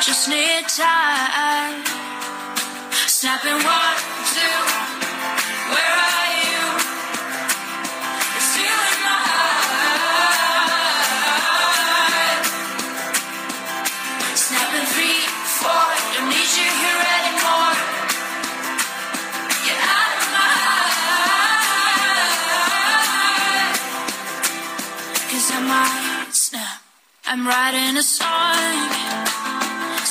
Just need time. Snapping one, two Where are you? You're still in my heart. Snapping three, four Don't need you here anymore. Get out of my heart. Cause I might snap. I'm writing a song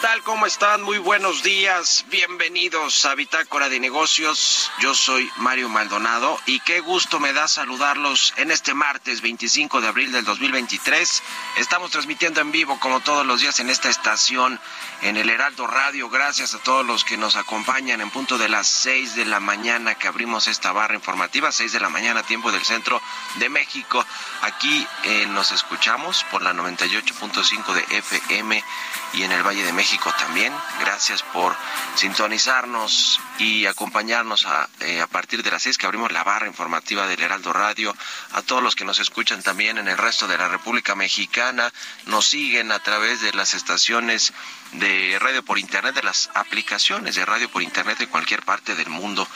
tal? ¿Cómo están? Muy buenos días. Bienvenidos a Bitácora de Negocios. Yo soy Mario Maldonado y qué gusto me da saludarlos en este martes 25 de abril del 2023. Estamos transmitiendo en vivo como todos los días en esta estación en el Heraldo Radio. Gracias a todos los que nos acompañan en punto de las 6 de la mañana que abrimos esta barra informativa, 6 de la mañana tiempo del centro de México. Aquí eh, nos escuchamos por la 98.5 de FM y en el Valle de México también. Gracias por sintonizarnos y acompañarnos a, eh, partir de las 6 que abrimos la barra informativa del Heraldo Radio. A todos los que nos escuchan también en el resto de la República Mexicana, nos siguen a través de las estaciones de radio por internet, de las aplicaciones de radio por internet de cualquier parte del mundo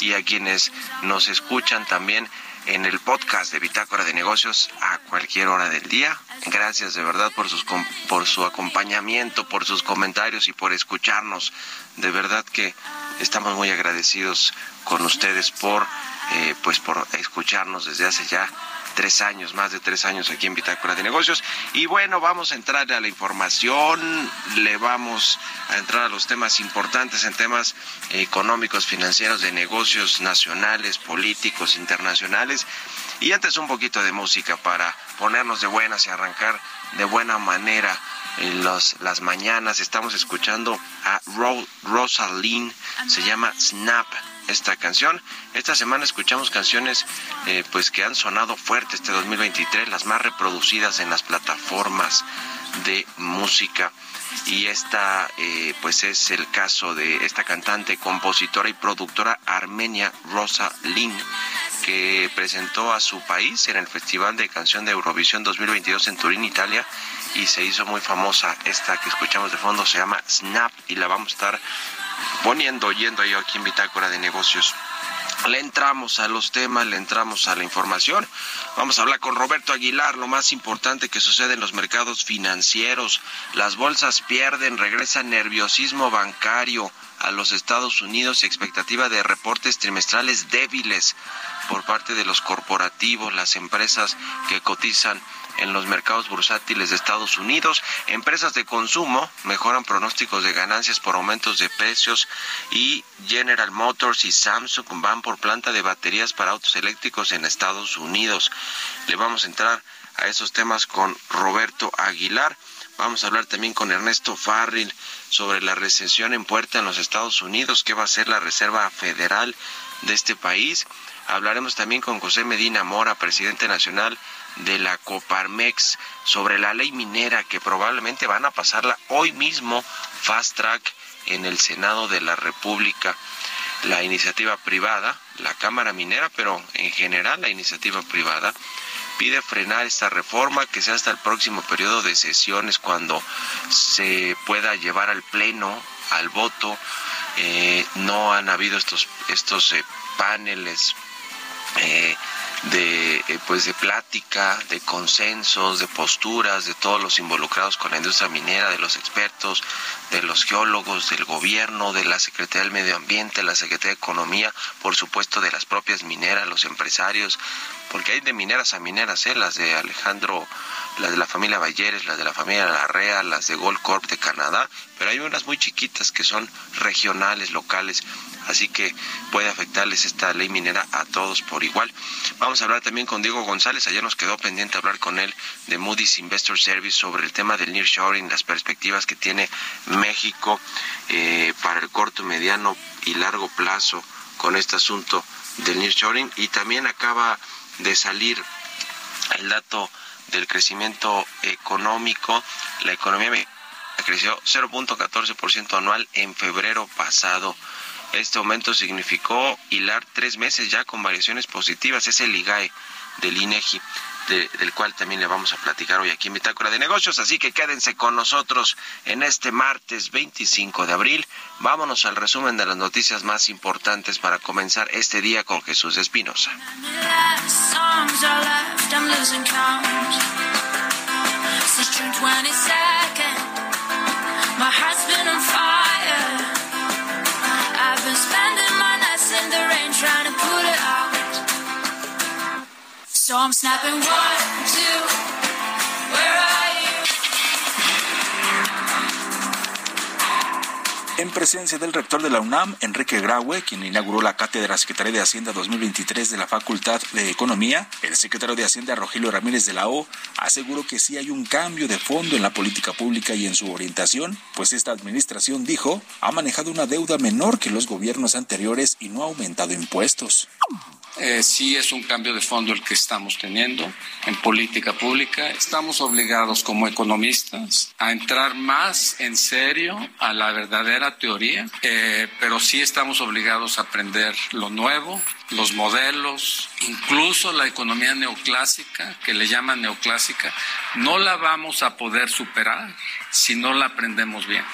y a quienes nos escuchan también en el podcast de Bitácora de Negocios a cualquier hora del día. Gracias de verdad por, sus, por su acompañamiento, por sus comentarios y por escucharnos. De verdad que estamos muy agradecidos con ustedes por, eh, pues por escucharnos desde hace ya tres años, más de tres años aquí en Bitácora de Negocios. Y bueno, vamos a entrar a la información, le vamos a entrar a los temas importantes en temas económicos, financieros, de negocios nacionales, políticos, internacionales. Y antes un poquito de música para ponernos de buenas y arrancar de buena manera en los, las mañanas. Estamos escuchando a Ro, Rosalind, se llama Snap esta canción. Esta semana escuchamos canciones eh, pues que han sonado fuerte este 2023, las más reproducidas en las plataformas de música. Y esta eh, pues es el caso de esta cantante, compositora y productora armenia Rosa Lynn, que presentó a su país en el Festival de Canción de Eurovisión 2022 en Turín, Italia, y se hizo muy famosa. Esta que escuchamos de fondo se llama Snap y la vamos a estar poniendo, oyendo yo aquí en Bitácora de Negocios. Le entramos a los temas, le entramos a la información. Vamos a hablar con Roberto Aguilar, lo más importante que sucede en los mercados financieros. Las bolsas pierden, regresa nerviosismo bancario a los Estados Unidos y expectativa de reportes trimestrales débiles por parte de los corporativos, las empresas que cotizan en los mercados bursátiles de Estados Unidos. Empresas de consumo mejoran pronósticos de ganancias por aumentos de precios y General Motors y Samsung van por planta de baterías para autos eléctricos en Estados Unidos. Le vamos a entrar a esos temas con Roberto Aguilar. Vamos a hablar también con Ernesto Farril sobre la recesión en puerta en los Estados Unidos, qué va a hacer la Reserva Federal de este país. Hablaremos también con José Medina Mora, presidente nacional de la Coparmex sobre la ley minera que probablemente van a pasarla hoy mismo fast track en el Senado de la República. La iniciativa privada, la Cámara Minera, pero en general la iniciativa privada, pide frenar esta reforma que sea hasta el próximo periodo de sesiones cuando se pueda llevar al Pleno, al voto. Eh, no han habido estos, estos eh, paneles eh, de eh, pues de plática, de consensos, de posturas de todos los involucrados con la industria minera, de los expertos, de los geólogos, del gobierno, de la Secretaría del Medio Ambiente, la Secretaría de Economía, por supuesto de las propias mineras, los empresarios, porque hay de mineras a mineras, ¿eh? las de Alejandro, las de la familia Bayeres, las de la familia Larrea, las de Gold Corp de Canadá, pero hay unas muy chiquitas que son regionales, locales, así que puede afectarles esta ley minera a todos por igual. Vamos a hablar también con Diego González, ayer nos quedó pendiente hablar con él de Moody's Investor Service sobre el tema del nearshoring, las perspectivas que tiene México eh, para el corto, mediano y largo plazo con este asunto del nearshoring y también acaba de salir el dato del crecimiento económico, la economía creció 0.14% anual en febrero pasado. Este aumento significó hilar tres meses ya con variaciones positivas. Es el IGAE del INEGI del cual también le vamos a platicar hoy aquí en Bitácora de Negocios. Así que quédense con nosotros en este martes 25 de abril. Vámonos al resumen de las noticias más importantes para comenzar este día con Jesús Espinosa. En presencia del rector de la UNAM, Enrique Graue, quien inauguró la cátedra Secretaría de Hacienda 2023 de la Facultad de Economía, el secretario de Hacienda Rogelio Ramírez de la O aseguró que sí hay un cambio de fondo en la política pública y en su orientación, pues esta administración, dijo, ha manejado una deuda menor que los gobiernos anteriores y no ha aumentado impuestos. Eh, sí es un cambio de fondo el que estamos teniendo en política pública. Estamos obligados como economistas a entrar más en serio a la verdadera teoría, eh, pero sí estamos obligados a aprender lo nuevo, los modelos, incluso la economía neoclásica, que le llaman neoclásica, no la vamos a poder superar si no la aprendemos bien.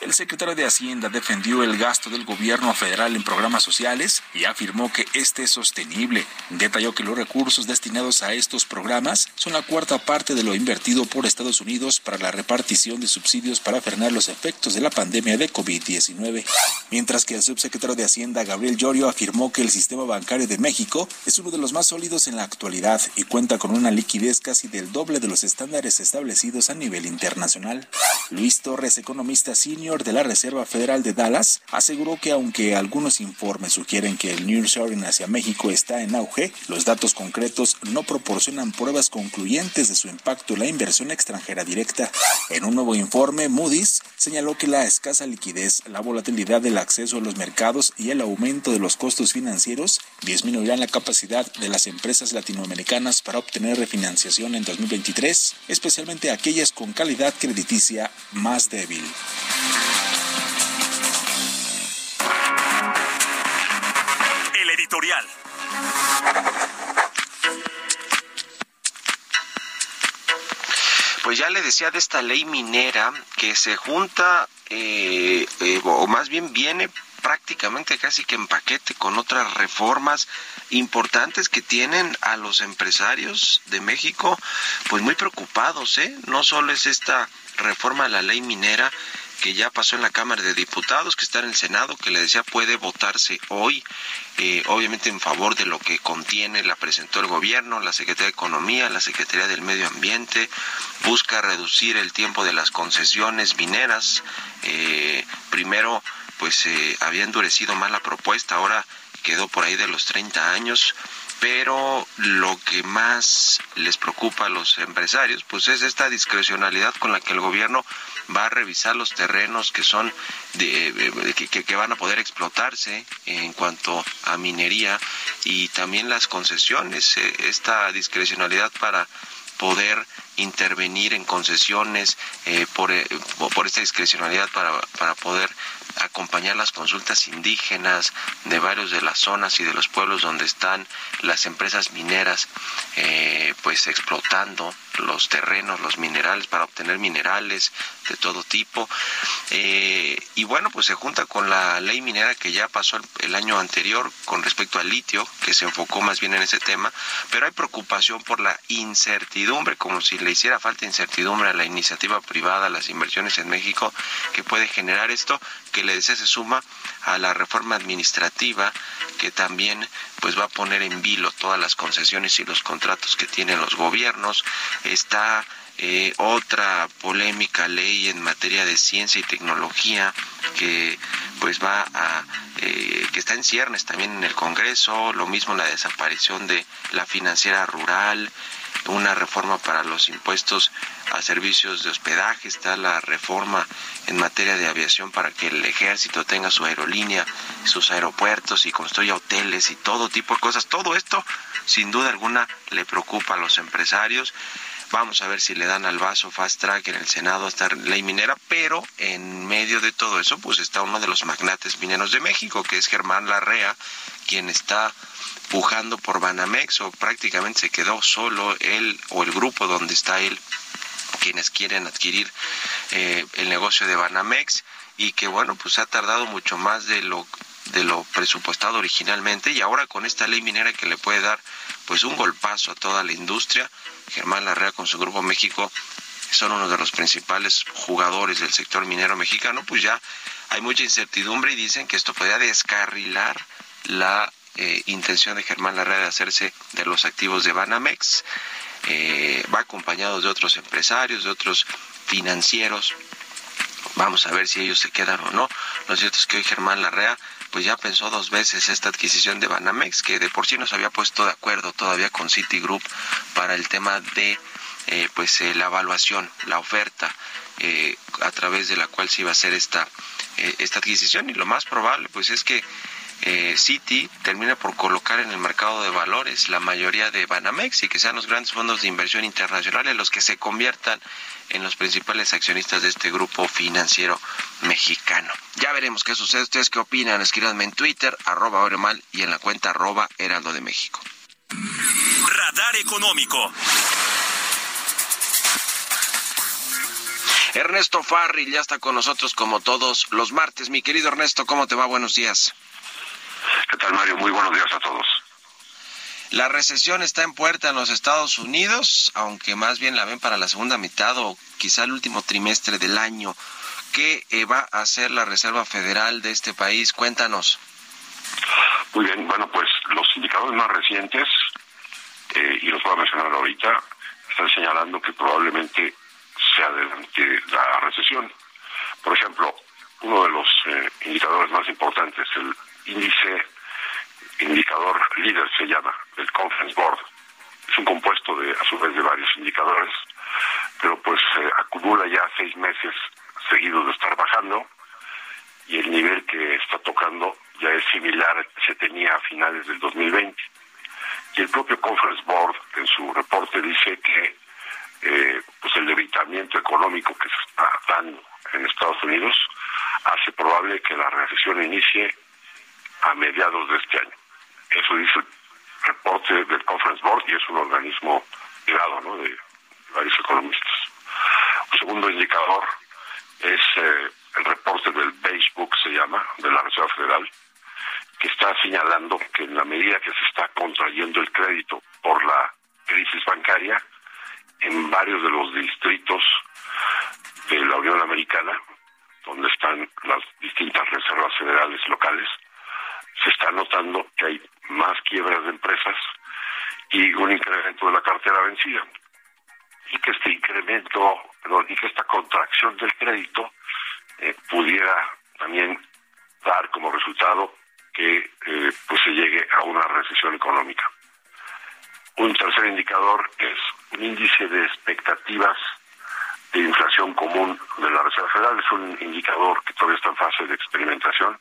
El secretario de Hacienda defendió el gasto del gobierno federal en programas sociales y afirmó que este es sostenible. Detalló que los recursos destinados a estos programas son la cuarta parte de lo invertido por Estados Unidos para la repartición de subsidios para frenar los efectos de la pandemia de COVID-19. Mientras que el subsecretario de Hacienda, Gabriel Llorio, afirmó que el sistema bancario de México es uno de los más sólidos en la actualidad y cuenta con una liquidez casi del doble de los estándares establecidos a nivel internacional. Luis Torres, economista senior, de la Reserva Federal de Dallas aseguró que aunque algunos informes sugieren que el nearshoring hacia México está en auge, los datos concretos no proporcionan pruebas concluyentes de su impacto en la inversión extranjera directa. En un nuevo informe, Moody's señaló que la escasa liquidez, la volatilidad del acceso a los mercados y el aumento de los costos financieros disminuirán la capacidad de las empresas latinoamericanas para obtener refinanciación en 2023, especialmente aquellas con calidad crediticia más débil. El editorial. Pues ya le decía de esta ley minera que se junta, eh, eh, o más bien viene prácticamente casi que en paquete con otras reformas importantes que tienen a los empresarios de México pues muy preocupados, ¿eh? No solo es esta reforma a la ley minera que ya pasó en la Cámara de Diputados, que está en el Senado, que le decía puede votarse hoy, eh, obviamente en favor de lo que contiene, la presentó el gobierno, la Secretaría de Economía, la Secretaría del Medio Ambiente, busca reducir el tiempo de las concesiones mineras. Eh, primero, pues eh, había endurecido más la propuesta, ahora quedó por ahí de los 30 años pero lo que más les preocupa a los empresarios pues es esta discrecionalidad con la que el gobierno va a revisar los terrenos que son de, que, que, van a poder explotarse en cuanto a minería y también las concesiones eh, esta discrecionalidad para poder intervenir en concesiones eh, por, eh, por esta discrecionalidad para, para poder acompañar las consultas indígenas de varios de las zonas y de los pueblos donde están las empresas mineras eh, pues explotando los terrenos, los minerales para obtener minerales de todo tipo. Eh, y bueno, pues se junta con la ley minera que ya pasó el, año anterior con respecto al litio, que se enfocó más bien en ese tema, pero hay preocupación por la incertidumbre, como si le hiciera falta incertidumbre a la iniciativa privada, las inversiones en México, que puede generar esto, que desea se suma a la reforma administrativa que también pues va a poner en vilo todas las concesiones y los contratos que tienen los gobiernos. Está eh, otra polémica ley en materia de ciencia y tecnología que pues va a eh, que está en ciernes también en el Congreso, lo mismo la desaparición de la financiera rural, una reforma para los impuestos a servicios de hospedaje, está la reforma en materia de aviación para que el ejército tenga su aerolínea, sus aeropuertos y construya hoteles y todo tipo de cosas. Todo esto, sin duda alguna, le preocupa a los empresarios. Vamos a ver si le dan al vaso fast track en el Senado esta ley minera, pero en medio de todo eso, pues está uno de los magnates mineros de México, que es Germán Larrea, quien está pujando por Banamex o prácticamente se quedó solo él o el grupo donde está él quienes quieren adquirir eh, el negocio de Banamex y que bueno pues ha tardado mucho más de lo de lo presupuestado originalmente y ahora con esta ley minera que le puede dar pues un golpazo a toda la industria Germán Larrea con su grupo México son uno de los principales jugadores del sector minero mexicano pues ya hay mucha incertidumbre y dicen que esto podría descarrilar la eh, intención de Germán Larrea de hacerse de los activos de Banamex. Eh, va acompañado de otros empresarios, de otros financieros. Vamos a ver si ellos se quedan o no. Lo cierto es que hoy Germán Larrea pues ya pensó dos veces esta adquisición de Banamex, que de por sí nos había puesto de acuerdo todavía con Citigroup para el tema de eh, pues la evaluación, la oferta a través de la cual se iba a hacer esta esta adquisición. Y lo más probable pues es que eh, Citi termina por colocar en el mercado de valores la mayoría de Banamex y que sean los grandes fondos de inversión internacionales los que se conviertan en los principales accionistas de este grupo financiero mexicano. Ya veremos qué sucede. ¿Ustedes qué opinan? Escríbanme en Twitter, arroba Oremal y en la cuenta arroba Heraldo de México. Radar Económico. Ernesto Farri ya está con nosotros como todos los martes. Mi querido Ernesto, ¿cómo te va? Buenos días. ¿Qué tal, Mario? Muy buenos días a todos. La recesión está en puerta en los Estados Unidos, aunque más bien la ven para la segunda mitad o quizá el último trimestre del año. ¿Qué eh, va a hacer la Reserva Federal de este país? Cuéntanos. Muy bien, bueno, pues los indicadores más recientes, eh, y los voy a mencionar ahorita, están señalando que probablemente se adelante la recesión. Por ejemplo, uno de los eh, indicadores más importantes, el índice indicador líder se llama, el Conference Board. Es un compuesto de, a su vez, de varios indicadores, pero pues se acumula ya seis meses seguidos de estar bajando y el nivel que está tocando ya es similar al que se tenía a finales del 2020. Y el propio Conference Board en su reporte dice que eh, pues el debilitamiento económico que se está dando en Estados Unidos hace probable que la recesión inicie a mediados de este año. Eso dice reporte del Conference Board y es un organismo privado ¿no? de varios economistas. Un segundo indicador es eh, el reporte del Beige Book, se llama, de la Reserva Federal, que está señalando que en la medida que se está contrayendo el crédito por la crisis bancaria, en varios de los distritos de la Unión Americana, donde están las distintas reservas federales locales, se está notando que hay más quiebras de empresas y un incremento de la cartera vencida. Y que este incremento, perdón, y que esta contracción del crédito eh, pudiera también dar como resultado que eh, pues se llegue a una recesión económica. Un tercer indicador es un índice de expectativas de inflación común de la Reserva Federal. Es un indicador que todavía está en fase de experimentación,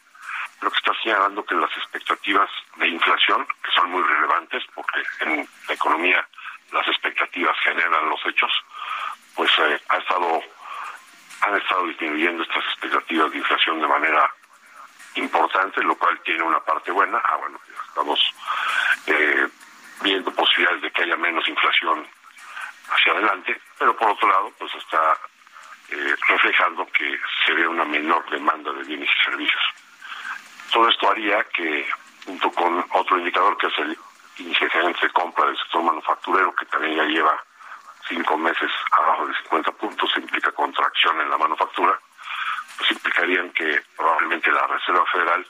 pero que está señalando que las expectativas de inflación, que son muy relevantes porque en la economía las expectativas generan los hechos, pues eh, ha estado han estado disminuyendo estas expectativas de inflación de manera importante, lo cual tiene una parte buena. Ah, bueno, estamos eh, viendo posibilidades de que haya menos inflación hacia adelante, pero por otro lado, pues está eh, reflejando que se ve una menor demanda de bienes y servicios. Todo esto haría que, junto con otro indicador que es el índice de compra del sector manufacturero, que también ya lleva cinco meses abajo de 50 puntos, implica contracción en la manufactura, pues implicarían que probablemente la Reserva Federal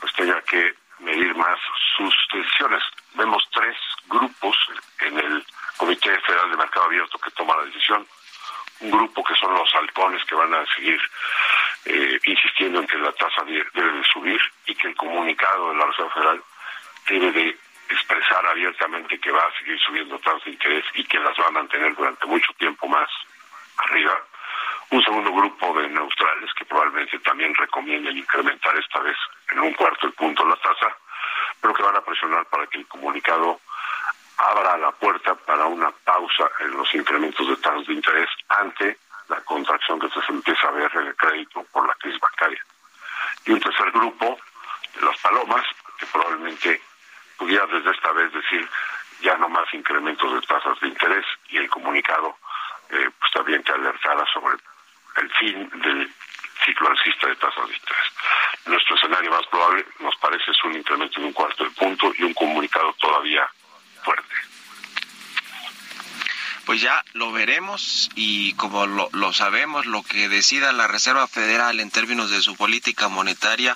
pues tenga que medir más sus decisiones. Vemos tres grupos en el Comité Federal de Mercado Abierto que toma la decisión. Un grupo que son los halcones que van a seguir eh, insistiendo en que la tasa debe de subir y que el comunicado de la Reserva Federal debe de expresar abiertamente que va a seguir subiendo tasas de interés y que las va a mantener durante mucho tiempo más arriba. Un segundo grupo de neutrales que probablemente también recomienden incrementar esta vez en un cuarto el punto la tasa, pero que van a presionar para que el comunicado abra la puerta para una pausa en los incrementos de tasas de interés ante la contracción que se empieza a ver en el crédito por la crisis bancaria. Y un tercer grupo, las palomas, que probablemente pudiera desde esta vez decir ya no más incrementos de tasas de interés y el comunicado eh, pues también que alertara sobre el fin del ciclo alcista de tasas de interés. Nuestro escenario más probable nos parece es un incremento de un cuarto de punto y un comunicado todavía fuerte. Pues ya lo veremos y como lo, lo sabemos, lo que decida la Reserva Federal en términos de su política monetaria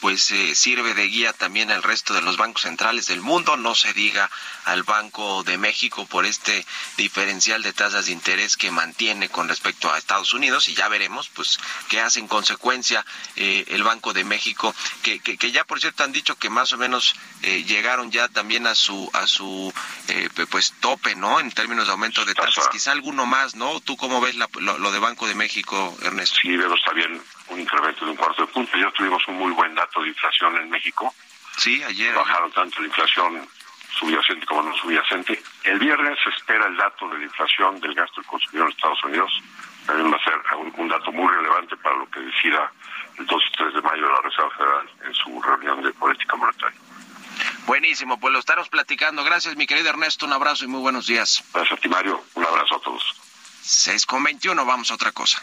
pues eh, sirve de guía también al resto de los bancos centrales del mundo, no se diga al Banco de México por este diferencial de tasas de interés que mantiene con respecto a Estados Unidos y ya veremos pues qué hace en consecuencia eh, el Banco de México que, que, ya por cierto han dicho que más o menos eh, llegaron ya también a su a su pues tope, ¿no? En términos de aumento de tasas, quizá alguno más, ¿no? ¿Tú cómo ves lo, lo, de Banco de México, Ernesto? Sí, veo está bien un incremento de un cuarto de punto. Ya tuvimos un muy buen dato de inflación en México. Sí, ayer. Bajaron tanto la inflación subyacente como no subyacente. El viernes se espera el dato de la inflación del gasto del consumidor en Estados Unidos. También va a ser un, dato muy relevante para lo que decida el 2 y 3 de mayo la Reserva Federal en su reunión de política monetaria. Buenísimo, pues lo estamos platicando. Gracias, mi querido Ernesto. Un abrazo y muy buenos días. Gracias a ti, Mario. Un abrazo a todos. 6 con 21, vamos a otra cosa.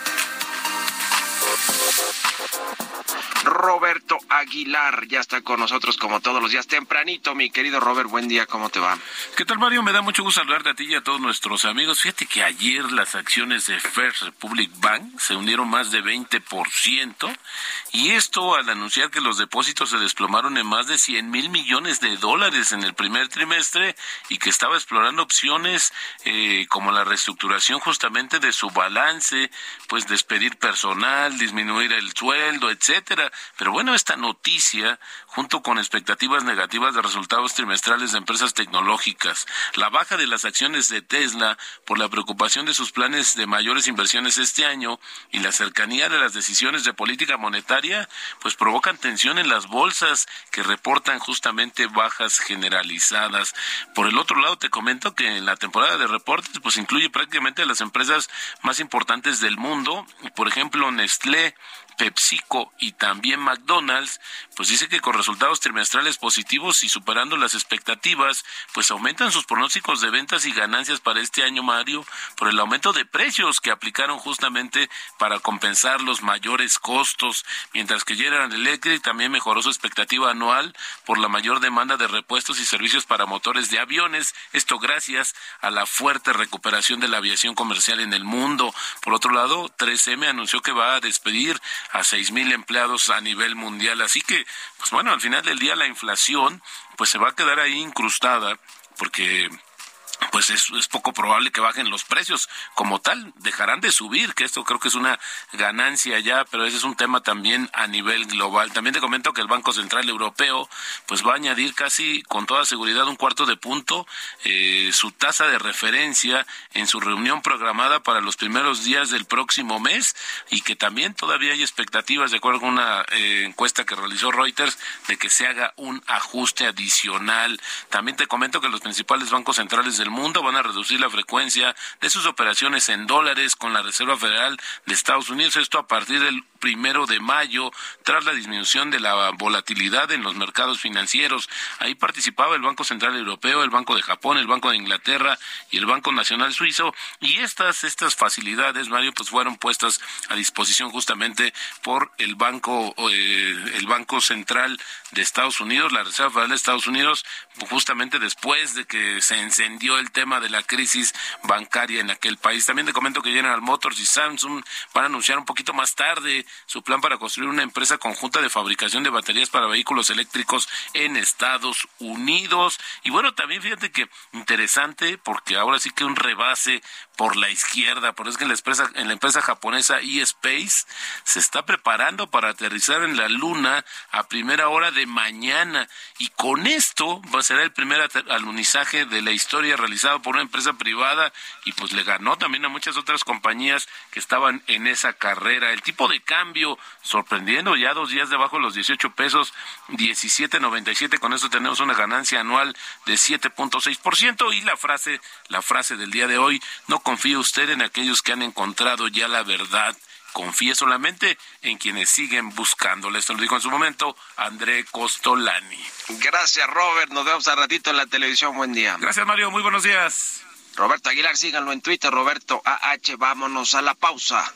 Roberto Aguilar ya está con nosotros como todos los días tempranito. Mi querido Robert, buen día, ¿cómo te va? ¿Qué tal, Mario? Me da mucho gusto saludarte a ti y a todos nuestros amigos. Fíjate que ayer las acciones de First Republic Bank se unieron más de 20% y esto al anunciar que los depósitos se desplomaron en más de 100 mil millones de dólares en el primer trimestre y que estaba explorando opciones eh, como la reestructuración justamente de su balance, pues despedir personal, disminuir el sueldo, etcétera. Pero bueno, esta noticia, junto con expectativas negativas de resultados trimestrales de empresas tecnológicas, la baja de las acciones de Tesla por la preocupación de sus planes de mayores inversiones este año y la cercanía de las decisiones de política monetaria, pues provocan tensión en las bolsas que reportan justamente bajas generalizadas. Por el otro lado, te comento que en la temporada de reportes, pues incluye prácticamente las empresas más importantes del mundo. Por ejemplo, Nestlé Chile PepsiCo y también McDonald's, pues dice que con resultados trimestrales positivos y superando las expectativas, pues aumentan sus pronósticos de ventas y ganancias para este año, Mario, por el aumento de precios que aplicaron justamente para compensar los mayores costos, mientras que General Electric también mejoró su expectativa anual por la mayor demanda de repuestos y servicios para motores de aviones, esto gracias a la fuerte recuperación de la aviación comercial en el mundo. Por otro lado, 3M anunció que va a despedir a seis mil empleados a nivel mundial. Así que, pues bueno, al final del día la inflación pues se va a quedar ahí incrustada porque pues es, es, poco probable que bajen los precios como tal, dejarán de subir, que esto creo que es una ganancia ya, pero ese es un tema también a nivel global. También te comento que el Banco Central Europeo pues va a añadir casi con toda seguridad un cuarto de punto eh, su tasa de referencia en su reunión programada para los primeros días del próximo mes y que también todavía hay expectativas, de acuerdo con una eh, encuesta que realizó Reuters, de que se haga un ajuste adicional. También te comento que los principales bancos centrales del mundo van a reducir la frecuencia de sus operaciones en dólares con la Reserva Federal de Estados Unidos. Esto a partir del primero de mayo, tras la disminución de la volatilidad en los mercados financieros. Ahí participaba el Banco Central Europeo, el Banco de Japón, el Banco de Inglaterra y el Banco Nacional Suizo. Y estas, estas facilidades, Mario, pues fueron puestas a disposición justamente por el Banco, eh, el Banco Central de Estados Unidos, la Reserva Federal de Estados Unidos, justamente después de que se encendió el tema de la crisis bancaria en aquel país. También te comento que General Motors y Samsung van a anunciar un poquito más tarde su plan para construir una empresa conjunta de fabricación de baterías para vehículos eléctricos en Estados Unidos. Y bueno, también fíjate que interesante porque ahora sí que un rebase por la izquierda, por eso que en la empresa, en la empresa japonesa eSpace se está preparando para aterrizar en la luna a primera hora de mañana y con esto va a ser el primer alunizaje de la historia realizado por una empresa privada y pues le ganó también a muchas otras compañías que estaban en esa carrera. El tipo de cambio sorprendiendo ya dos días debajo de los 18 pesos, 17.97, con eso tenemos una ganancia anual de 7.6% y la frase, la frase del día de hoy, no confíe usted en aquellos que han encontrado ya la verdad. Confíe solamente en quienes siguen buscándola. Esto lo dijo en su momento André Costolani. Gracias, Robert. Nos vemos a ratito en la televisión. Buen día. Gracias, Mario. Muy buenos días. Roberto Aguilar, síganlo en Twitter, Roberto AH. Vámonos a la pausa.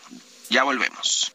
Ya volvemos.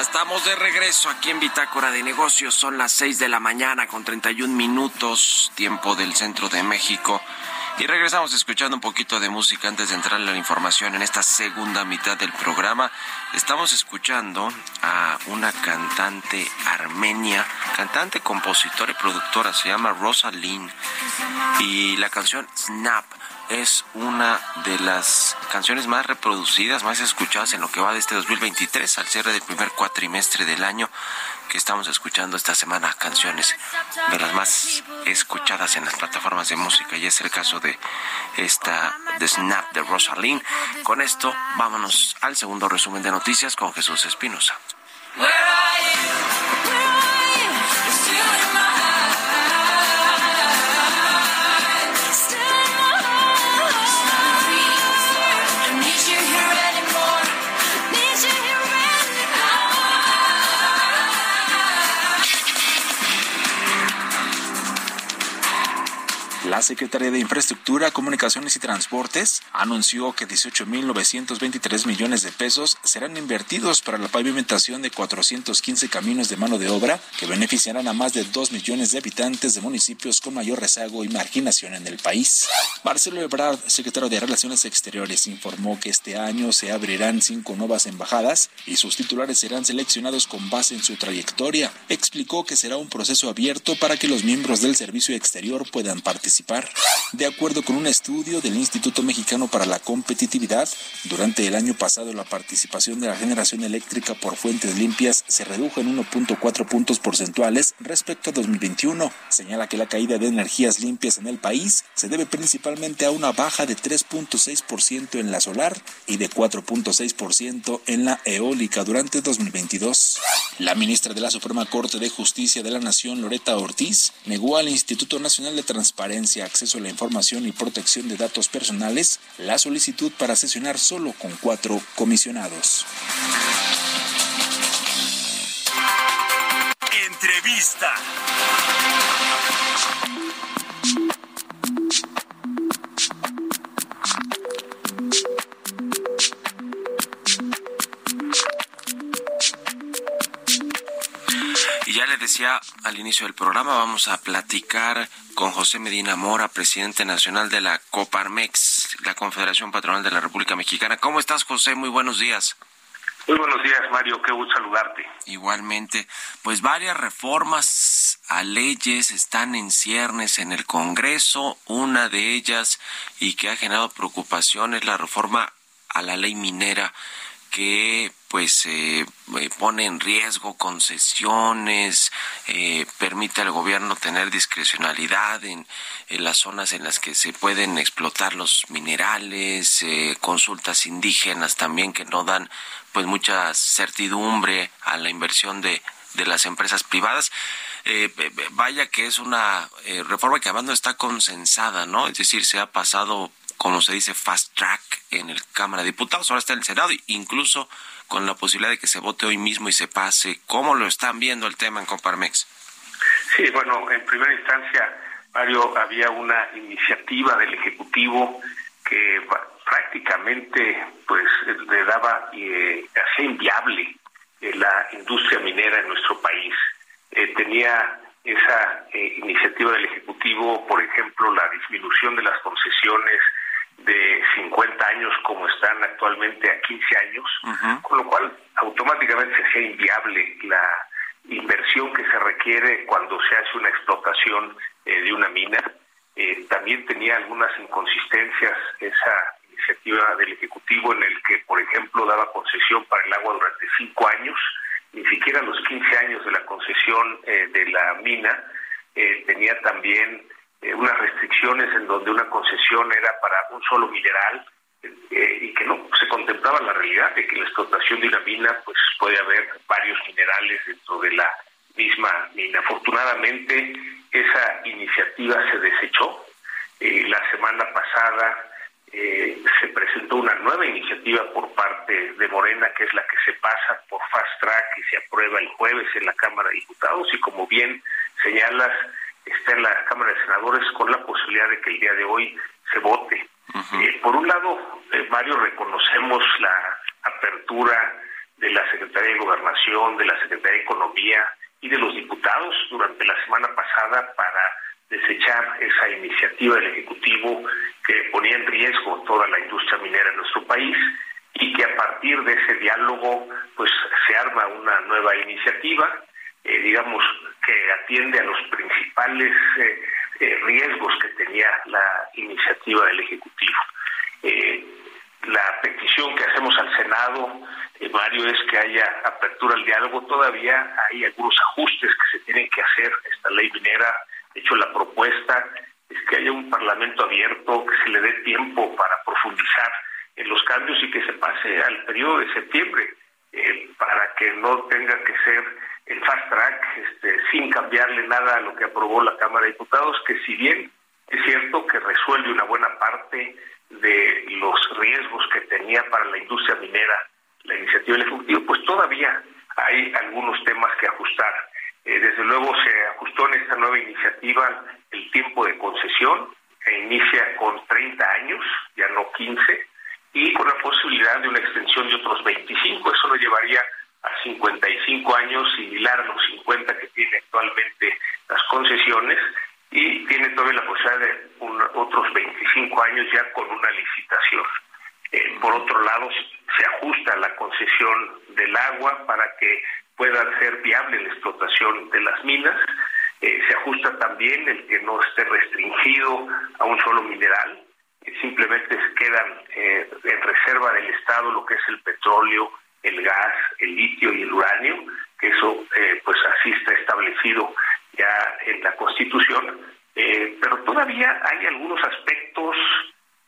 Estamos de regreso aquí en Bitácora de Negocios. Son las 6 de la mañana con 31 minutos, tiempo del centro de México. Y regresamos escuchando un poquito de música antes de entrar en la información en esta segunda mitad del programa. Estamos escuchando a una cantante armenia, cantante, compositora y productora, se llama Rosalind. Y la canción Snap es una de las canciones más reproducidas, más escuchadas en lo que va de este 2023 al cierre del primer cuatrimestre del año que estamos escuchando esta semana canciones de las más escuchadas en las plataformas de música y es el caso de esta Snap de Rosalind. Con esto vámonos al segundo resumen de noticias con Jesús Espinosa. La Secretaría de Infraestructura, Comunicaciones y Transportes anunció que 18.923 millones de pesos serán invertidos para la pavimentación de 415 caminos de mano de obra que beneficiarán a más de 2 millones de habitantes de municipios con mayor rezago y marginación en el país. Marcelo Ebrard, secretario de Relaciones Exteriores, informó que este año se abrirán cinco nuevas embajadas y sus titulares serán seleccionados con base en su trayectoria. Explicó que será un proceso abierto para que los miembros del servicio exterior puedan participar de acuerdo con un estudio del Instituto Mexicano para la Competitividad, durante el año pasado la participación de la generación eléctrica por fuentes limpias se redujo en 1.4 puntos porcentuales respecto a 2021. Señala que la caída de energías limpias en el país se debe principalmente a una baja de 3.6% en la solar y de 4.6% en la eólica durante 2022. La ministra de la Suprema Corte de Justicia de la Nación, Loreta Ortiz, negó al Instituto Nacional de Transparencia acceso a la información y protección de datos personales, la solicitud para sesionar solo con cuatro comisionados. Entrevista. Y ya le decía al inicio del programa, vamos a platicar con José Medina Mora, presidente nacional de la Coparmex, la Confederación Patronal de la República Mexicana. ¿Cómo estás, José? Muy buenos días. Muy buenos días, Mario. Qué gusto saludarte. Igualmente, pues varias reformas a leyes están en ciernes en el Congreso. Una de ellas y que ha generado preocupación es la reforma a la ley minera que pues eh, pone en riesgo concesiones, eh, permite al gobierno tener discrecionalidad en, las zonas en las que se pueden explotar los minerales, eh, consultas indígenas también que no dan pues mucha certidumbre a la inversión de, de las empresas privadas. Eh, vaya que es una reforma que además no está consensada, ¿no? Es decir, se ha pasado como se dice, fast track en el Cámara de Diputados, ahora está en el Senado, incluso con la posibilidad de que se vote hoy mismo y se pase. ¿Cómo lo están viendo el tema en Comparmex? Sí, bueno, en primera instancia, Mario, había una iniciativa del Ejecutivo que prácticamente pues le daba eh, hacía inviable eh, la industria minera en nuestro país. Eh, tenía esa iniciativa del Ejecutivo, por ejemplo, la disminución de las concesiones de 50 años como están actualmente a 15 años, con lo cual automáticamente se hacía inviable la inversión que se requiere cuando se hace una explotación eh, de una mina. Eh, también tenía algunas inconsistencias esa iniciativa del Ejecutivo en el que, por ejemplo, daba concesión para el agua durante cinco años, ni siquiera los 15 años de la concesión eh, de la mina, tenía también eh, unas restricciones en donde una concesión era para un solo mineral eh, y que no se contemplaba la realidad de que en la explotación de una mina pues puede haber varios minerales dentro de la misma mina. Afortunadamente esa iniciativa se desechó. Eh, la semana pasada se presentó una nueva iniciativa por parte de Morena, que es la que se pasa por fast track y se aprueba el jueves en la Cámara de Diputados. Y como bien señalas, está en la Cámara de Senadores con la posibilidad de que el día de hoy se vote. Eh, por un lado, eh, Mario, reconocemos la apertura de la Secretaría de Gobernación, de la Secretaría de Economía y de los diputados durante la semana pasada para desechar esa iniciativa del Ejecutivo que ponía en riesgo toda la industria minera en nuestro país y que a partir de ese diálogo pues se arma una nueva iniciativa, eh, digamos, que atiende a los principales eh, eh, riesgos que tenía la iniciativa del Ejecutivo. la petición que hacemos al Senado, Mario, es que haya apertura al diálogo. Todavía hay algunos ajustes que se tienen que hacer. Esta ley minera, de hecho, la propuesta es que haya un parlamento abierto, que se le dé tiempo para profundizar en los cambios y que se pase al periodo de septiembre eh, para que no tenga que ser el fast track este, sin cambiarle nada a lo que aprobó la Cámara de Diputados, que si bien es cierto que resuelve una buena parte de los riesgos que tenía para la industria minera la iniciativa del Ejecutivo, pues todavía hay algunos temas que ajustar. Eh, desde luego se ajustó en esta nueva iniciativa el tiempo de concesión, que inicia con 30 años, ya no 15, y con la posibilidad de una extensión de otros 25. Eso lo llevaría a 55 años, similar a los 50 que tiene actualmente las concesiones, y tiene todavía la posibilidad de otros 25 años ya con una licitación. Eh, por otro lado, se ajusta la concesión del agua para que pueda ser viable la explotación de las minas. Eh, se ajusta también el que no esté restringido a un solo mineral simplemente quedan eh, en reserva del Estado lo que es el petróleo, el gas, el litio y el uranio, que eso eh, pues así está establecido ya en la Constitución, eh, pero todavía hay algunos aspectos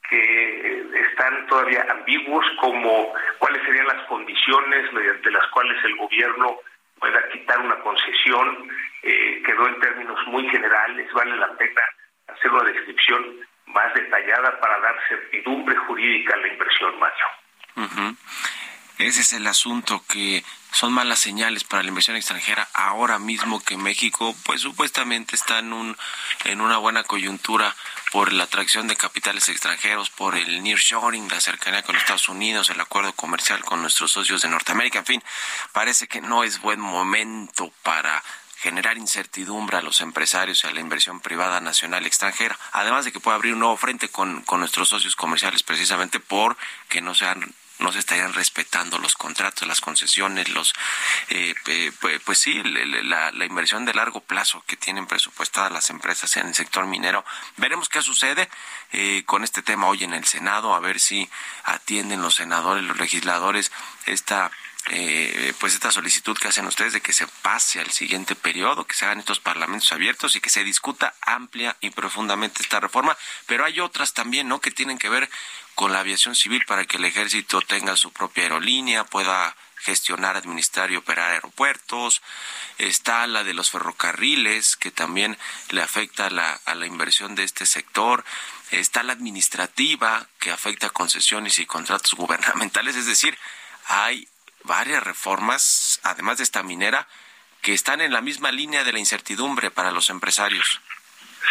que están todavía ambiguos, como cuáles serían las condiciones mediante las cuales el gobierno pueda quitar una concesión, quedó en términos muy generales, vale la pena hacer una descripción más detallada para dar certidumbre jurídica a la inversión, Mario. Ese es el asunto que son malas señales para la inversión extranjera ahora mismo que México pues supuestamente está en un en una buena coyuntura por la atracción de capitales extranjeros, por el nearshoring, la cercanía con Estados Unidos, el acuerdo comercial con nuestros socios de Norteamérica, en fin, parece que no es buen momento para generar incertidumbre a los empresarios y a la inversión privada nacional extranjera, además de que puede abrir un nuevo frente con, nuestros socios comerciales precisamente porque no sean no se estarían respetando los contratos, las concesiones, los eh, pues, sí, la, inversión de largo plazo que tienen presupuestadas las empresas en el sector minero. Veremos qué sucede eh, con este tema hoy en el Senado, a ver si atienden los senadores, los legisladores esta eh, pues esta solicitud que hacen ustedes de que se pase al siguiente periodo, que se hagan estos parlamentos abiertos y que se discuta amplia y profundamente esta reforma, pero hay otras también, ¿no? Que tienen que ver con la aviación civil para que el ejército tenga su propia aerolínea, pueda gestionar, administrar y operar aeropuertos. Está la de los ferrocarriles, que también le afecta a la, a la inversión de este sector. Está la administrativa, que afecta a concesiones y contratos gubernamentales. Es decir, hay varias reformas, además de esta minera, que están en la misma línea de la incertidumbre para los empresarios.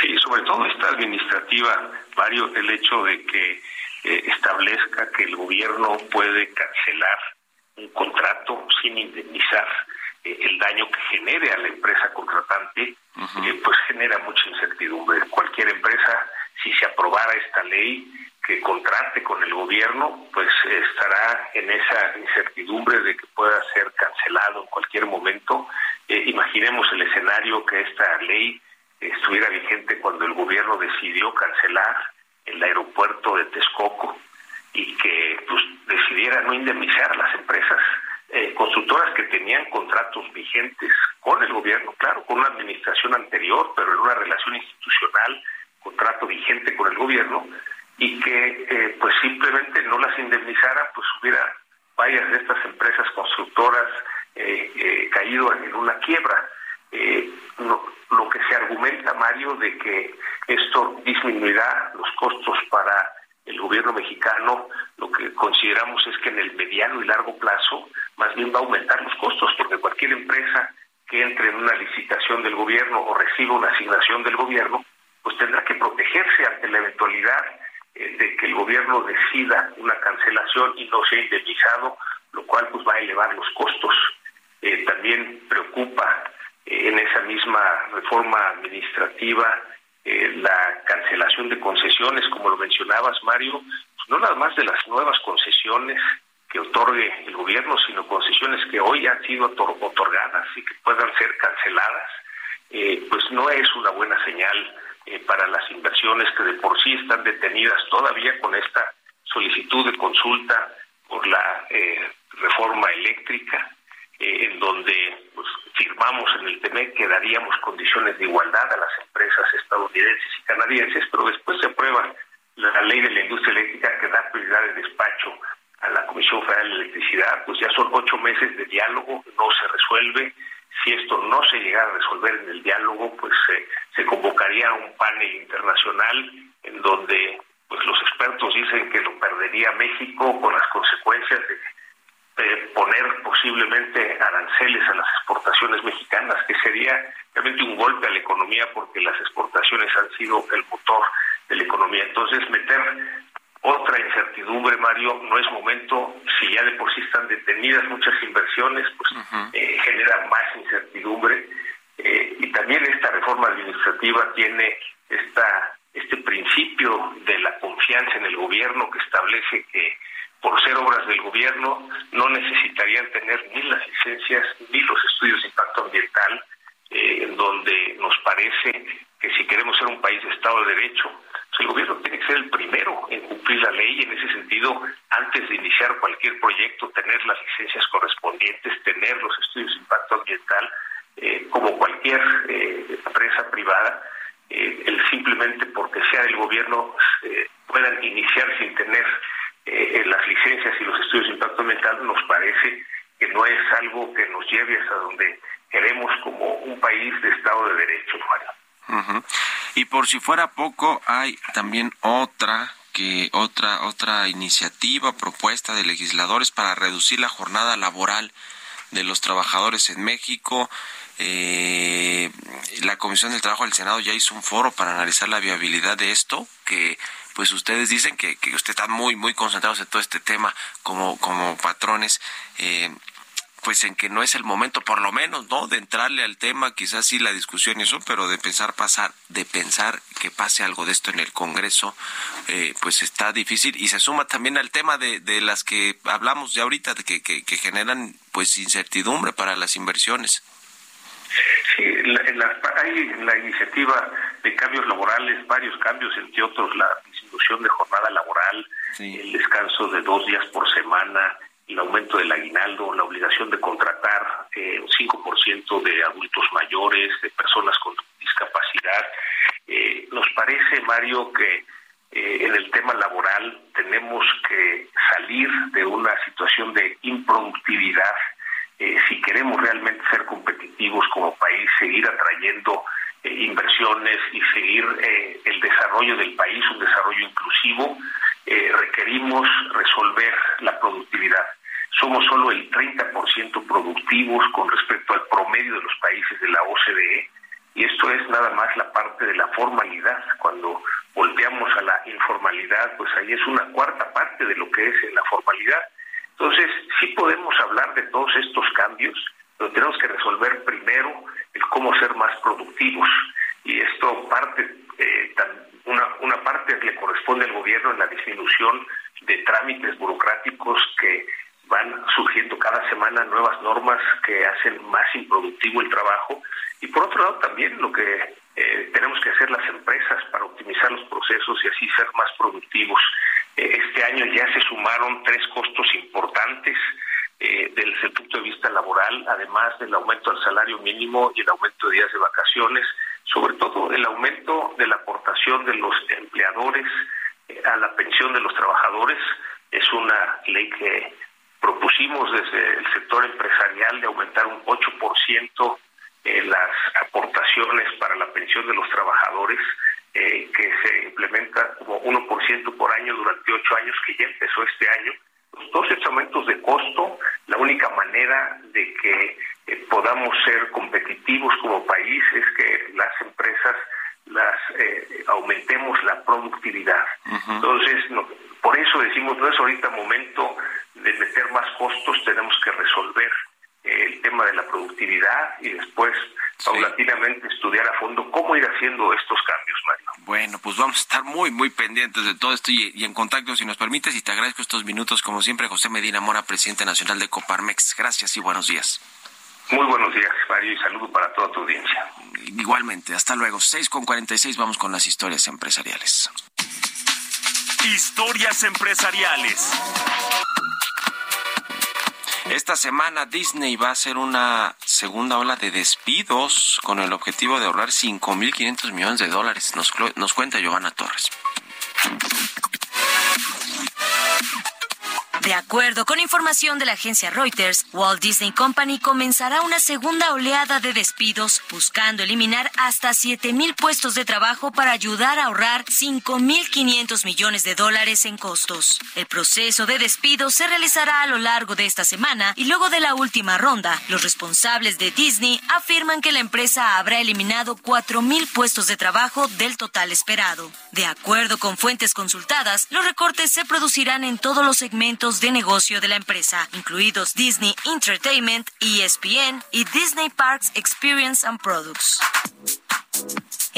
Sí, sobre todo esta administrativa, Mario, el hecho de que eh, establezca que el gobierno puede cancelar un contrato sin indemnizar eh, el daño que genere a la empresa contratante, eh, pues genera mucha incertidumbre. Cualquier empresa, si se aprobara esta ley, que contrate con el gobierno, pues estará en esa incertidumbre de que pueda ser cancelado en cualquier momento. Eh, imaginemos el escenario que esta ley estuviera vigente cuando el gobierno decidió cancelar el aeropuerto de Texcoco y que pues, decidiera no indemnizar las empresas eh, constructoras que tenían contratos vigentes con el gobierno, claro, con una administración anterior, pero en una relación institucional, contrato vigente con el gobierno, y que eh, pues simplemente no las indemnizara, pues hubiera varias de estas empresas constructoras eh, eh, caído en una quiebra. lo que se argumenta, Mario, de que esto disminuirá los costos para el gobierno mexicano, lo que consideramos es que en el mediano y largo plazo más bien va a aumentar los costos, porque cualquier empresa que entre en una licitación del gobierno o reciba una asignación del gobierno, pues tendrá que protegerse ante la eventualidad de que el gobierno decida una cancelación y no sea indemnizado, lo cual pues va a elevar los costos. Eh, también preocupa eh, en esa misma reforma administrativa eh, la cancelación de concesiones, como lo mencionabas, Mario, no nada más de las nuevas concesiones que otorgue el gobierno, sino concesiones que hoy han sido otorgadas y que puedan ser canceladas, pues no es una buena señal para las inversiones que de por sí están detenidas todavía con esta solicitud de consulta por la reforma eléctrica, eh, en donde pues, firmamos en el TEMEC que daríamos condiciones de igualdad a las empresas estadounidenses y canadienses, pero después se aprueba la ley de la industria eléctrica que da prioridad de despacho a la Comisión Federal de Electricidad, pues ya son ocho meses de diálogo, no se resuelve. Si esto no se llegara a resolver en el diálogo, pues se convocaría un panel internacional en donde pues los expertos dicen que lo perdería México con las consecuencias de eh, poner posiblemente aranceles a las exportaciones mexicanas, que sería realmente un golpe a la economía porque las exportaciones han sido el motor de la economía. Entonces, meter otra incertidumbre, Mario, no es momento, si ya de por sí están detenidas muchas inversiones, pues eh, genera más incertidumbre. Eh, y también esta reforma administrativa tiene esta este principio de la confianza en el gobierno que establece que por ser obras del gobierno, no necesitarían tener ni las licencias ni los estudios de impacto ambiental, eh, en donde nos parece que si queremos ser un país de Estado de Derecho, el gobierno tiene que ser el primero en cumplir la ley. En ese sentido, antes de iniciar cualquier proyecto, tener las licencias correspondientes, tener los estudios de impacto ambiental, eh, como cualquier eh, empresa privada, el simplemente porque sea del gobierno puedan iniciar sin tener eh, las licencias y los estudios de impacto ambiental nos parece que no es algo que nos lleve hasta donde queremos como un país de Estado de Derecho, Y por si fuera poco, hay también otra que otra otra iniciativa propuesta de legisladores para reducir la jornada laboral de los trabajadores en México. Eh, la Comisión del Trabajo del Senado ya hizo un foro para analizar la viabilidad de esto, que pues ustedes dicen que, que usted está muy, muy concentrados en todo este tema como, como patrones. Eh, pues en que no es el momento, por lo menos, ¿no? De entrarle al tema, quizás sí la discusión y eso, pero de pensar pasar, de pensar que pase algo de esto en el Congreso, eh, pues está difícil y se suma también al tema de, de las que hablamos ya ahorita, de que, que, que generan pues incertidumbre para las inversiones. Sí, la, hay la iniciativa de cambios laborales, varios cambios, entre otros la disminución de jornada laboral, el descanso de dos días por semana, el aumento del aguinaldo, la obligación de contratar eh, un 5% de adultos mayores, de personas con discapacidad. Eh, nos parece, Mario, que eh, en el tema laboral tenemos que salir de una situación de improductividad eh, si queremos realmente ser competitivos como país, seguir atrayendo eh, inversiones y seguir el desarrollo del país, un desarrollo inclusivo, requerimos resolver la productividad. Somos solo el 30% productivos con respecto al promedio de los países de la OCDE y esto es nada más la parte de la formalidad. Cuando volteamos a la informalidad, pues ahí es una cuarta parte de lo que es en la formalidad. Entonces, sí podemos hablar de todos estos cambios, pero tenemos que resolver primero el cómo ser más productivos. Y esto parte, eh, una, una parte le corresponde al gobierno en la disminución de trámites burocráticos que van surgiendo cada semana nuevas normas que hacen más improductivo el trabajo. Y por otro lado también lo que eh, tenemos que hacer las empresas para optimizar los procesos y así ser más productivos. Este año ya se sumaron tres costos importantes eh, desde el punto de vista laboral, además del aumento del salario mínimo y el aumento de días de vacaciones, sobre todo el aumento de la aportación de los empleadores eh, a la pensión de los trabajadores. Es una ley que propusimos desde el sector empresarial de aumentar un 8% en las aportaciones para la pensión de los trabajadores eh, que se implementa como 1% por año durante ocho años, que ya empezó este año. Los dos aumentos de costo, la única manera de que eh, podamos ser competitivos como país es que las empresas las eh, aumentemos la productividad. Entonces, por eso decimos, no es ahorita momento de meter más costos, tenemos que resolver el tema de la productividad y después paulatinamente estudiar a fondo cómo ir haciendo estos cambios, Mario. Bueno, pues vamos a estar muy, muy pendientes de todo esto y, en contacto, si nos permites, y te agradezco estos minutos, como siempre, José Medina Mora, presidente nacional de Coparmex. Gracias y buenos días. Muy buenos días, Mario, y saludo para toda tu audiencia. Igualmente, hasta luego. 6 con 46, vamos con las historias empresariales. Historias empresariales. Esta semana Disney va a hacer una segunda ola de despidos con el objetivo de ahorrar 5.500 millones de dólares. Nos, nos cuenta Giovanna Torres. De acuerdo con información de la agencia Reuters, Walt Disney Company comenzará una segunda oleada de despidos buscando eliminar hasta 7.000 puestos de trabajo para ayudar a ahorrar 5.500 millones de dólares en costos. El proceso de despido se realizará a lo largo de esta semana y luego de la última ronda, los responsables de Disney afirman que la empresa habrá eliminado 4.000 puestos de trabajo del total esperado. De acuerdo con fuentes consultadas, los recortes se producirán en todos los segmentos de negocio de la empresa, incluidos Disney Entertainment, ESPN y Disney Parks Experience and Products.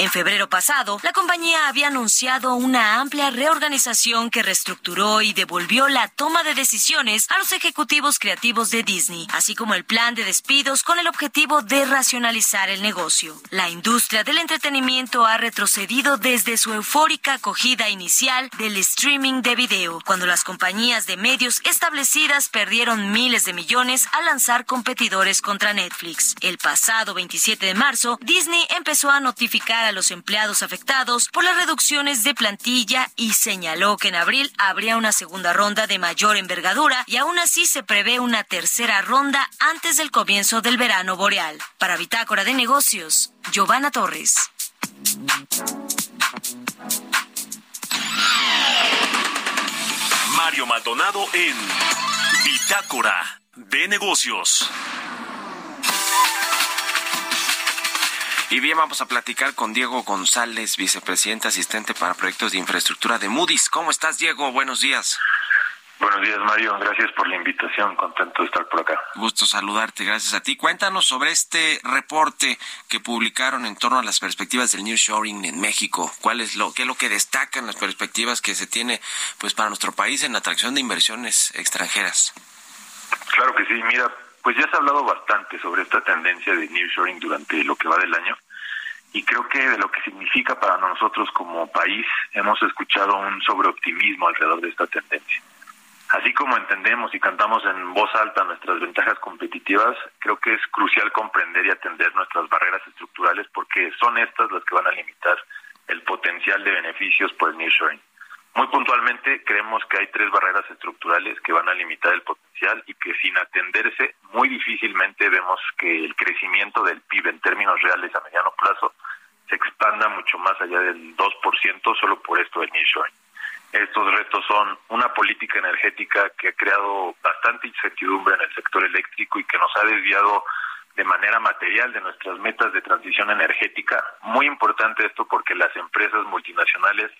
En febrero pasado, la compañía había anunciado una amplia reorganización que reestructuró y devolvió la toma de decisiones a los ejecutivos creativos de Disney, así como el plan de despidos con el objetivo de racionalizar el negocio. La industria del entretenimiento ha retrocedido desde su eufórica acogida inicial del streaming de video, cuando las compañías de medios establecidas perdieron miles de millones al lanzar competidores contra Netflix. El pasado 27 de marzo, Disney empezó a notificar a los empleados afectados por las reducciones de plantilla y señaló que en abril habría una segunda ronda de mayor envergadura y aún así se prevé una tercera ronda antes del comienzo del verano boreal. Para Bitácora de Negocios, Giovanna Torres. Mario Maldonado en Bitácora de Negocios. Y bien, vamos a platicar con Diego González, vicepresidente asistente para proyectos de infraestructura de Moody's. ¿Cómo estás, Diego? Buenos días. Buenos días, Mario. Gracias por la invitación. Contento de estar por acá. Gusto saludarte. Gracias a ti. Cuéntanos sobre este reporte que publicaron en torno a las perspectivas del nearshoring en México. ¿Cuál es lo, qué es lo que destacan las perspectivas que se tiene, pues, para nuestro país en la atracción de inversiones extranjeras? Claro que sí. Mira, pues ya se ha hablado bastante sobre esta tendencia de nearshoring durante lo que va del año y creo que de lo que significa para nosotros como país hemos escuchado un sobreoptimismo alrededor de esta tendencia. Así como entendemos y cantamos en voz alta nuestras ventajas competitivas, creo que es crucial comprender y atender nuestras barreras estructurales porque son estas las que van a limitar el potencial de beneficios por el nearshoring. Muy puntualmente, creemos que hay tres barreras estructurales que van a limitar el potencial y que sin atenderse, muy difícilmente vemos que el crecimiento del PIB en términos reales a mediano plazo se expanda mucho más allá del 2% solo por esto del nearshoring. Estos retos son una política energética que ha creado bastante incertidumbre en el sector eléctrico y que nos ha desviado de manera material de nuestras metas de transición energética. Muy importante esto porque las empresas multinacionales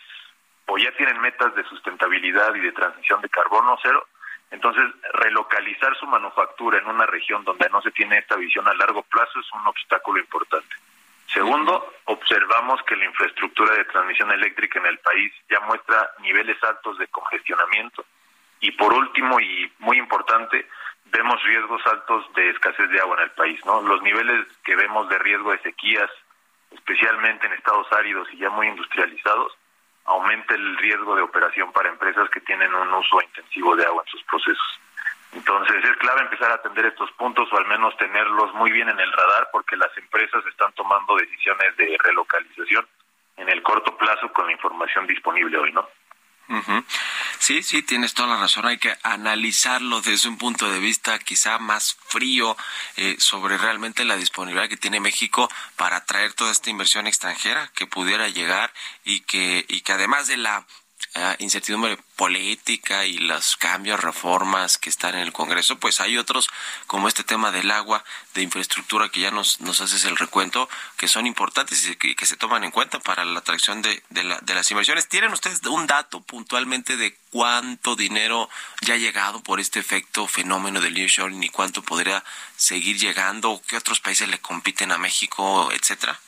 o ya tienen metas de sustentabilidad y de transición de carbono cero, entonces relocalizar su manufactura en una región donde no se tiene esta visión a largo plazo es un obstáculo importante. Segundo, observamos que la infraestructura de transmisión eléctrica en el país ya muestra niveles altos de congestionamiento. Y por último, y muy importante, vemos riesgos altos de escasez de agua en el país. ¿no? Los niveles que vemos de riesgo de sequías, especialmente en estados áridos y ya muy industrializados, aumenta el riesgo de operación para empresas que tienen un uso intensivo de agua en sus procesos. Entonces es clave empezar a atender estos puntos o al menos tenerlos muy bien en el radar porque las empresas están tomando decisiones de relocalización en el corto plazo con la información disponible hoy, ¿no? Sí, sí, tienes toda la razón. Hay que analizarlo desde un punto de vista quizá más frío eh, sobre realmente la disponibilidad que tiene México para atraer toda esta inversión extranjera que pudiera llegar y que, y que además de la incertidumbre política y los cambios, reformas que están en el Congreso, pues hay otros como este tema del agua, de infraestructura que ya nos, nos haces el recuento, que son importantes y que, se toman en cuenta para la atracción de, de, la, de las inversiones. ¿Tienen ustedes un dato puntualmente de cuánto dinero ya ha llegado por este efecto fenómeno del nearshoring y cuánto podría seguir llegando? ¿Qué otros países le compiten a México, etcétera?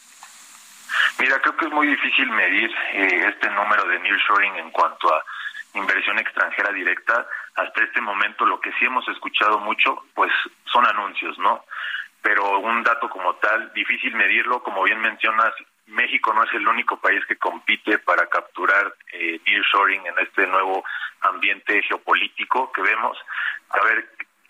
Mira, creo que es muy difícil medir eh, este número de nearshoring en cuanto a inversión extranjera directa. Hasta este momento lo que sí hemos escuchado mucho, pues son anuncios, ¿no? Pero un dato como tal, difícil medirlo. Como bien mencionas, México no es el único país que compite para capturar eh, nearshoring en este nuevo ambiente geopolítico que vemos. A ver,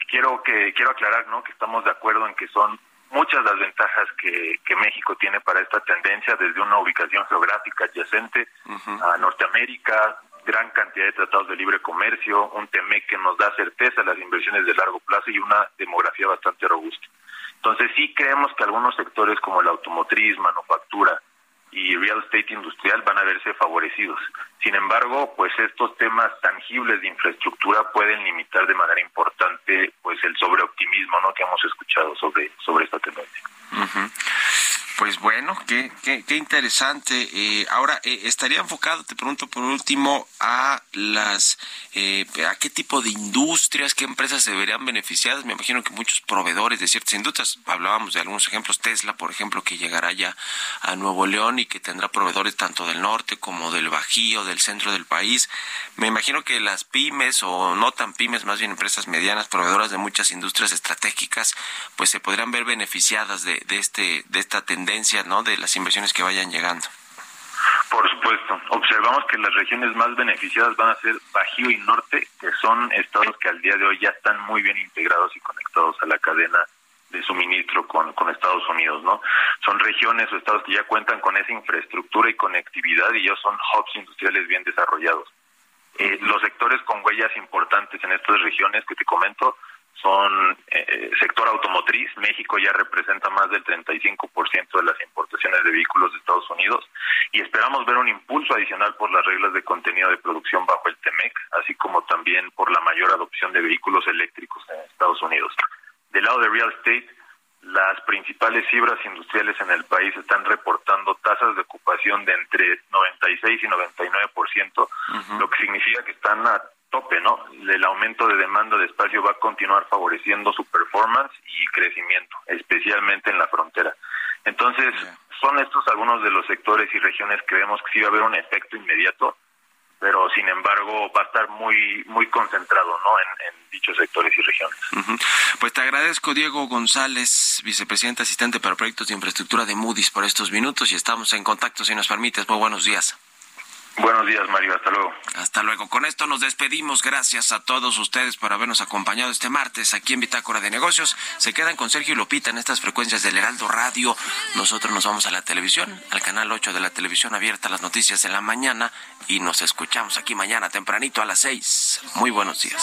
quiero que quiero aclarar, ¿no? Que estamos de acuerdo en que son muchas las ventajas que, que, México tiene para esta tendencia, desde una ubicación geográfica adyacente a Norteamérica, gran cantidad de tratados de libre comercio, un TME que nos da certeza a las inversiones de largo plazo y una demografía bastante robusta. Entonces sí creemos que algunos sectores como la automotriz, manufactura y real estate industrial van a verse favorecidos. Sin embargo, pues estos temas tangibles de infraestructura pueden limitar de manera importante pues el sobreoptimismo ¿no? que hemos escuchado sobre, sobre esta tendencia. Pues bueno, qué, qué, qué interesante. Eh, ahora, eh, estaría enfocado, te pregunto por último, a las, eh, a qué tipo de industrias, qué empresas se verían beneficiadas. Me imagino que muchos proveedores de ciertas industrias, hablábamos de algunos ejemplos, Tesla, por ejemplo, que llegará ya a Nuevo León y que tendrá proveedores tanto del norte como del Bajío, del centro del país. Me imagino que las pymes o no tan pymes, más bien empresas medianas, proveedoras de muchas industrias estratégicas, pues se podrían ver beneficiadas de, de este, de esta tendencia ¿no? de las inversiones que vayan llegando. Por supuesto. Observamos que las regiones más beneficiadas van a ser Bajío y Norte, que son estados que al día de hoy ya están muy bien integrados y conectados a la cadena de suministro con, con Estados Unidos, ¿no? Son regiones o estados que ya cuentan con esa infraestructura y conectividad y ya son hubs industriales bien desarrollados. Eh, los sectores con huellas importantes en estas regiones que te comento son eh, sector automotriz. México ya representa más del 35% de las importaciones de vehículos de Estados Unidos y esperamos ver un impulso adicional por las reglas de contenido de producción bajo el TEMEC, así como también por la mayor adopción de vehículos eléctricos en Estados Unidos. Del lado de real estate, las principales fibras industriales en el país están reportando tasas de ocupación de entre 96 y 99%, lo que significa que están a tope, ¿no? El aumento de demanda de espacio va a continuar favoreciendo su performance y crecimiento, especialmente en la frontera. Entonces, son estos algunos de los sectores y regiones que vemos que sí va a haber un efecto inmediato, pero sin embargo va a estar muy muy concentrado ¿no? en, dichos sectores y regiones. Pues te agradezco, Diego González, vicepresidente asistente para proyectos de infraestructura de Moody's, por estos minutos y estamos en contacto, si nos permites. Muy buenos días. Buenos días, Mario. Hasta luego. Hasta luego. Con esto nos despedimos. Gracias a todos ustedes por habernos acompañado este martes aquí en Bitácora de Negocios. Se quedan con Sergio y Lupita en estas frecuencias del Heraldo Radio. Nosotros nos vamos a la televisión, al canal 8 de la televisión abierta, las noticias en la mañana. Y nos escuchamos aquí mañana tempranito a las 6. Muy buenos días.